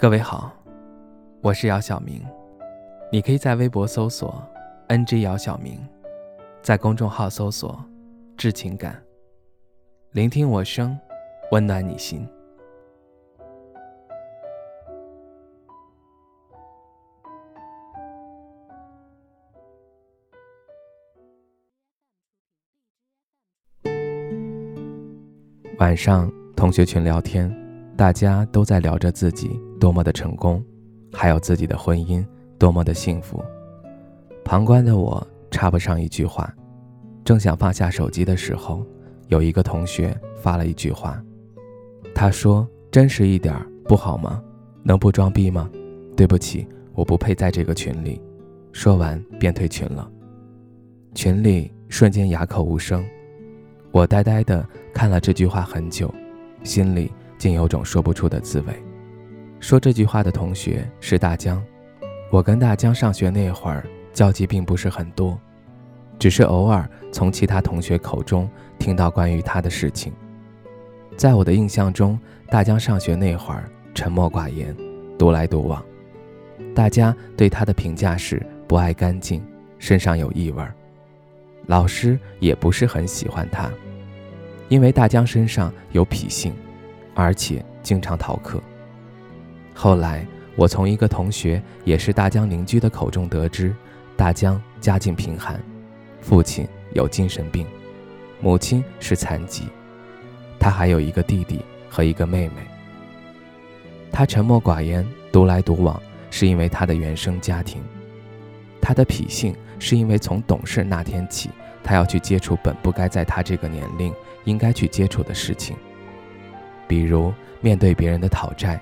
各位好，我是姚晓明，你可以在微博搜索 “ng 姚晓明”，在公众号搜索“致情感”，聆听我声，温暖你心。晚上同学群聊天，大家都在聊着自己多么的成功，还有自己的婚姻多么的幸福。旁观的我插不上一句话，正想放下手机的时候，有一个同学发了一句话，他说：“真实一点不好吗？能不装逼吗？”对不起，我不配在这个群里。说完便退群了，群里瞬间哑口无声。我呆呆地看了这句话很久，心里竟有种说不出的滋味。说这句话的同学是大江，我跟大江上学那会儿交集并不是很多，只是偶尔从其他同学口中听到关于他的事情。在我的印象中，大江上学那会儿沉默寡言，独来独往。大家对他的评价是不爱干净，身上有异味儿。老师也不是很喜欢他，因为大江身上有脾性，而且经常逃课。后来我从一个同学，也是大江邻居的口中得知，大江家境贫寒，父亲有精神病，母亲是残疾，他还有一个弟弟和一个妹妹。他沉默寡言、独来独往，是因为他的原生家庭。他的脾性是因为从懂事那天起，他要去接触本不该在他这个年龄应该去接触的事情，比如面对别人的讨债，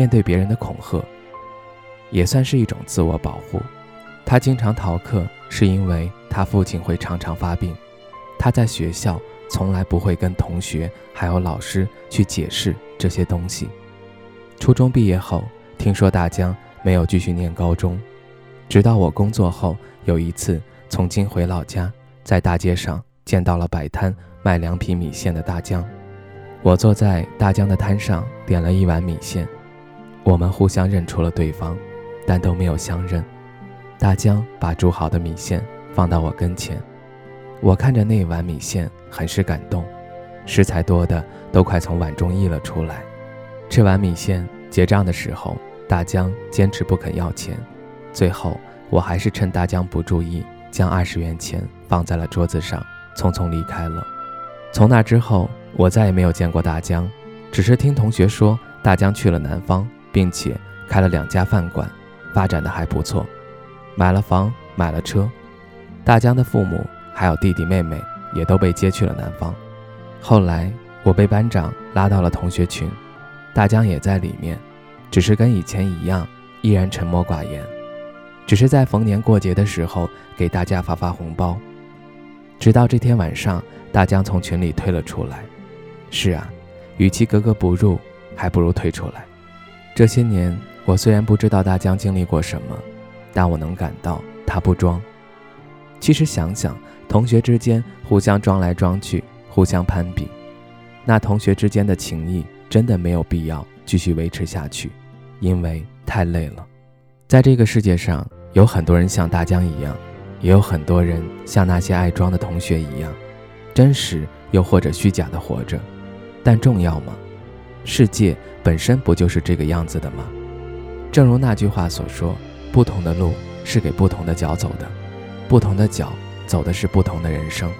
面对别人的恐吓，也算是一种自我保护。他经常逃课，是因为他父亲会常常发病，他在学校从来不会跟同学还有老师去解释这些东西。初中毕业后，听说大江没有继续念高中。直到我工作后，有一次从京回老家，在大街上见到了摆摊卖凉皮米线的大江。我坐在大江的摊上，点了一碗米线。我们互相认出了对方，但都没有相认。大江把煮好的米线放到我跟前，我看着那碗米线，很是感动，食材多的都快从碗中溢了出来。吃完米线结账的时候，大江坚持不肯要钱。最后，我还是趁大江不注意，将二十元钱放在了桌子上，匆匆离开了。从那之后，我再也没有见过大江，只是听同学说大江去了南方，并且开了两家饭馆，发展的还不错，买了房，买了车。大江的父母还有弟弟妹妹也都被接去了南方。后来，我被班长拉到了同学群，大江也在里面，只是跟以前一样，依然沉默寡言。只是在逢年过节的时候给大家发发红包，直到这天晚上，大江从群里退了出来。是啊，与其格格不入，还不如退出来。这些年，我虽然不知道大江经历过什么，但我能感到他不装。其实想想，同学之间互相装来装去，互相攀比，那同学之间的情谊真的没有必要继续维持下去，因为太累了。在这个世界上。有很多人像大江一样，也有很多人像那些爱装的同学一样，真实又或者虚假的活着。但重要吗？世界本身不就是这个样子的吗？正如那句话所说：“不同的路是给不同的脚走的，不同的脚走的是不同的人生。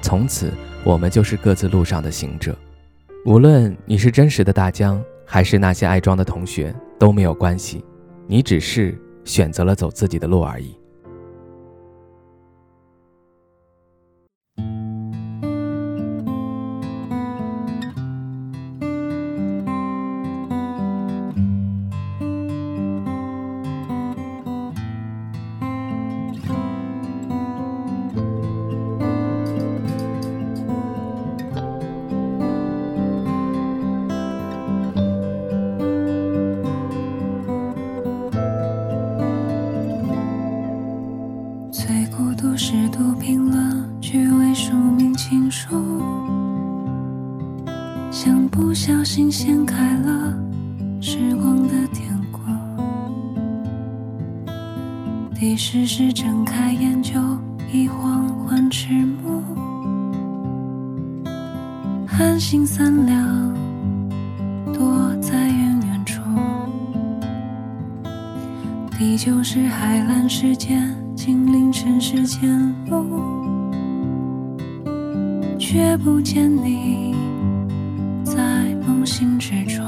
从此，我们就是各自路上的行者。无论你是真实的大江，还是那些爱装的同学，都没有关系。你只是……选择了走自己的路而已。最孤独是读评论，趣味书名情书，像不小心掀开了时光的典故。第十是睁开眼就已黄昏迟暮，寒星三两，躲在远远处。第九是海蓝时间。经凌尘世间路，却不见你在梦醒之中。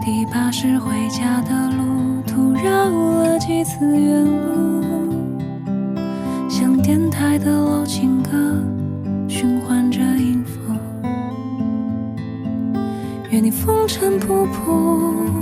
第八是回家的路，途绕了几次远路，像电台的老情歌，循环着音符。愿你风尘仆仆，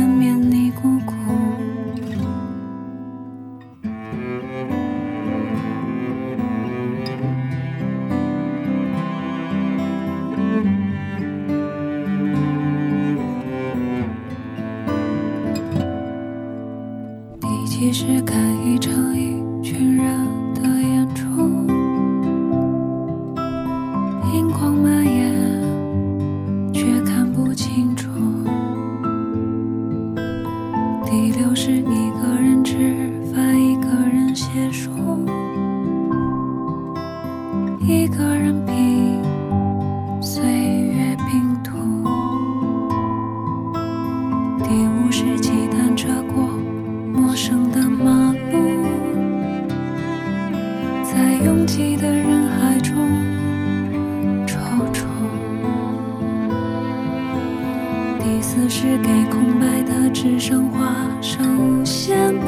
是骑单车过陌生的马路，在拥挤的人海中。踌躇。第四是给空白的纸上画上五线谱，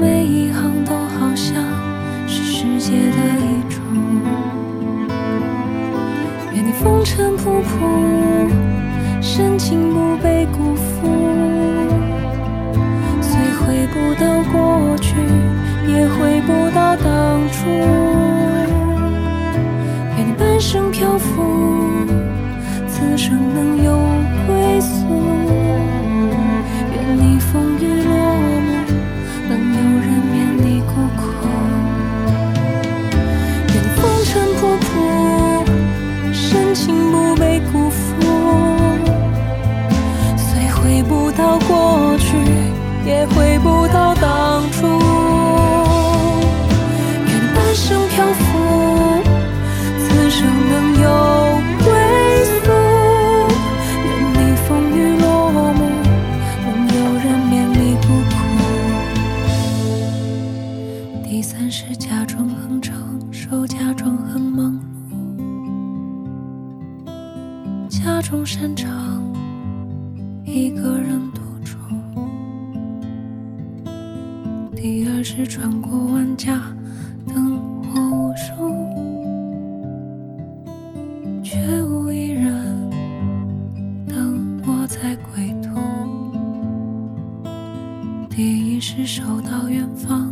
每一行都好像是世界的遗嘱。愿你风尘仆仆，深情不被辜负。虽回不到过去，也回不到当初。愿你半生漂浮，此生能有归宿。假装很忙碌，假装擅长一个人独处。第二是穿过万家灯火无数。却无一人等我在归途。第一是收到远方